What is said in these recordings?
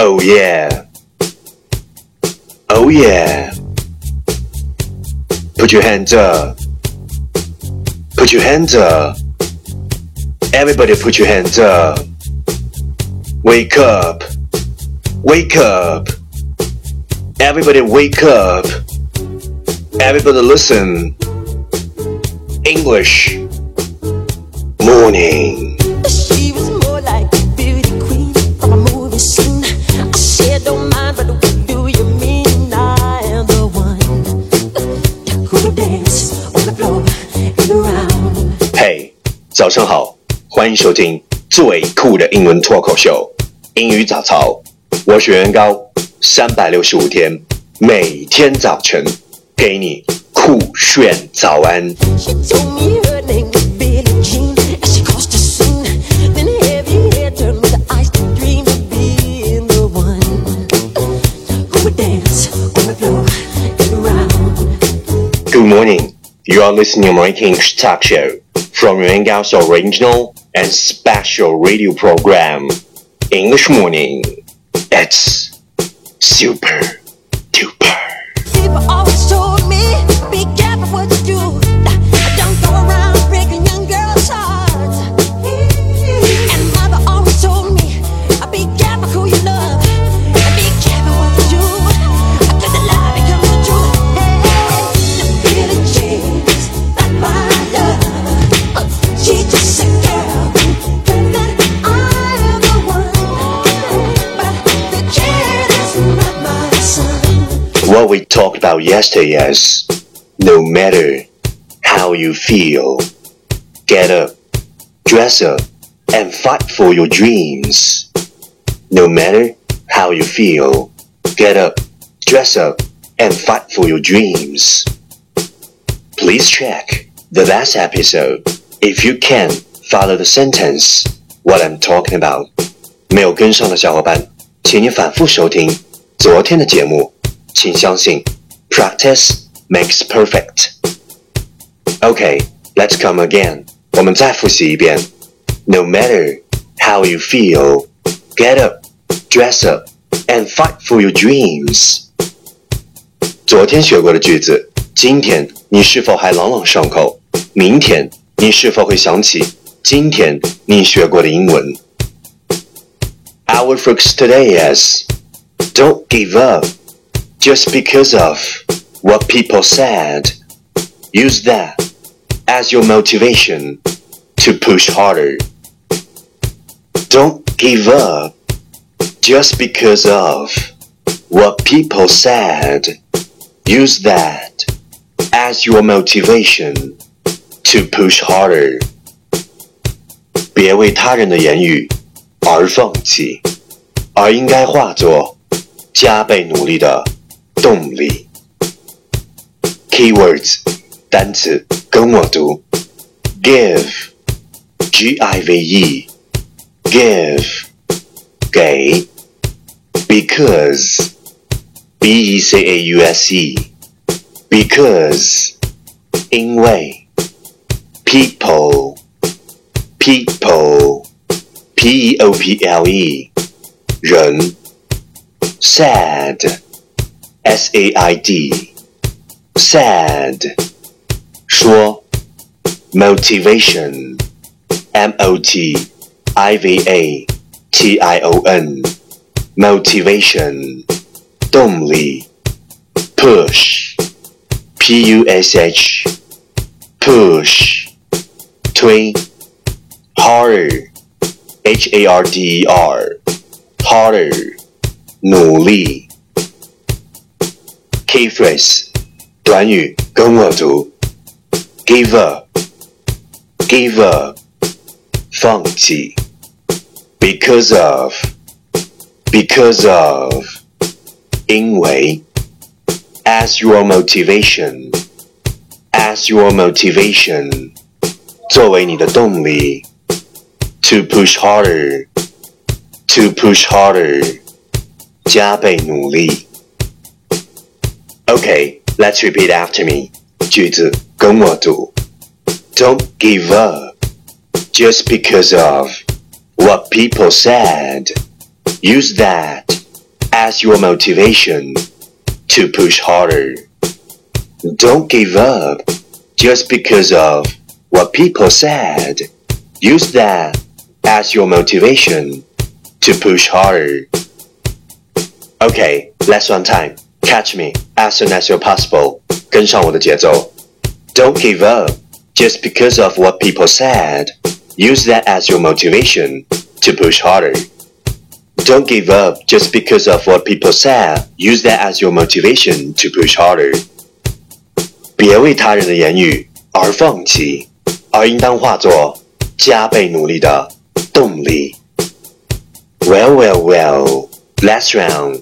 Oh yeah. Oh yeah. Put your hands up. Put your hands up. Everybody put your hands up. Wake up. Wake up. Everybody wake up. Everybody listen. English. Morning. 早上好，欢迎收听最酷的英文脱口秀——英语早操。我是人高，三百六十五天，每天早晨给你酷炫早安。Good morning, you are listening to Mike King's talk show. From Yuan Gao's original and special radio program, English Morning. It's super What we talked about yesterday is no matter how you feel, get up, dress up, and fight for your dreams. No matter how you feel, get up, dress up, and fight for your dreams. Please check the last episode. If you can, follow the sentence what I'm talking about. 没有跟上的小伙伴，请你反复收听昨天的节目。 请相信，practice makes perfect。Okay, let's come again. 我们再复习一遍。No matter how you feel, get up, dress up, and fight for your dreams. 昨天学过的句子，今天你是否还朗朗上口？明天你是否会想起今天你学过的英文？Our focus today is don't give up just because of what people said. Use that as your motivation to push harder. Don't give up just because of what people said. Use that as your motivation to push harder. 别为他人的言语而放弃，而应该化作加倍努力的 动力。Keywords 单词跟我读，give，G I V E，give，给，because，B E C A U S E，because，因为，people，people，P E O P L E，人，sad。 S A I D sad 说 motivation M O T I V A T I O N motivation 动力 push P U S H push 推 harder H A R D E R harder 努力 key phrase 短语跟我读，give up，give up，放弃，because of，because of，因为，as your motivation，as your motivation，作为你的动力，to push harder，to push harder，加倍努力。 Okay, let's repeat after me. 句子跟我读。Don't give up just because of what people said. Use that as your motivation to push harder. Don't give up just because of what people said. Use that as your motivation to push harder. Okay, let's on time. Catch me as soon as you're possible. 跟上我的节奏。Don't give up just because of what people said. Use that as your motivation to push harder. Don't give up just because of what people said. Use that as your motivation to push harder. 别为他人的言语而放弃，而应当化作加倍努力的动力。Well, well, well. Last round.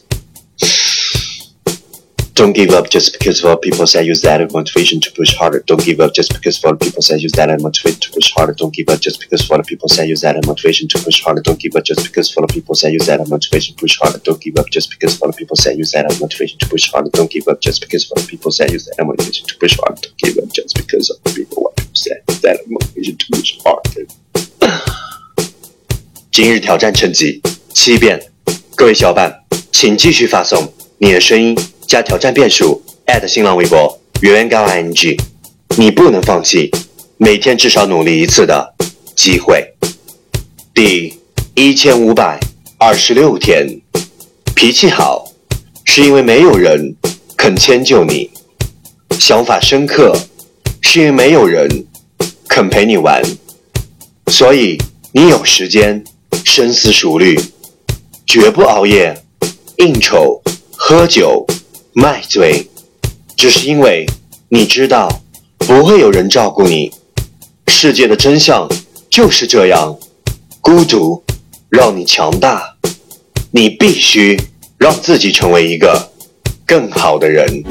Don't give up just because what people say. Use that as motivation to push harder. Don't give up just because what people say. Use that as motivation to push harder. Don't give up just because what people say. Use that as motivation to push harder. Don't give up just because what people say. Use that as motivation to push harder. Don't give up just because what people say. Use that as motivation to push harder. Don't give up just because what people say. Use that as motivation to push harder. Don't give up just because of people what people say. Use that as motivation to push harder. 今日挑战成绩七遍，各位小伙伴，请继续发送你的声音 加挑战变数新浪微博圆圆高 ing，你不能放弃每天至少努力一次的机会。第一千五百二十六天，脾气好是因为没有人肯迁就你，想法深刻是因为没有人肯陪你玩，所以你有时间深思熟虑，绝不熬夜、应酬、喝酒。卖嘴，只是因为你知道不会有人照顾你。世界的真相就是这样，孤独让你强大，你必须让自己成为一个更好的人。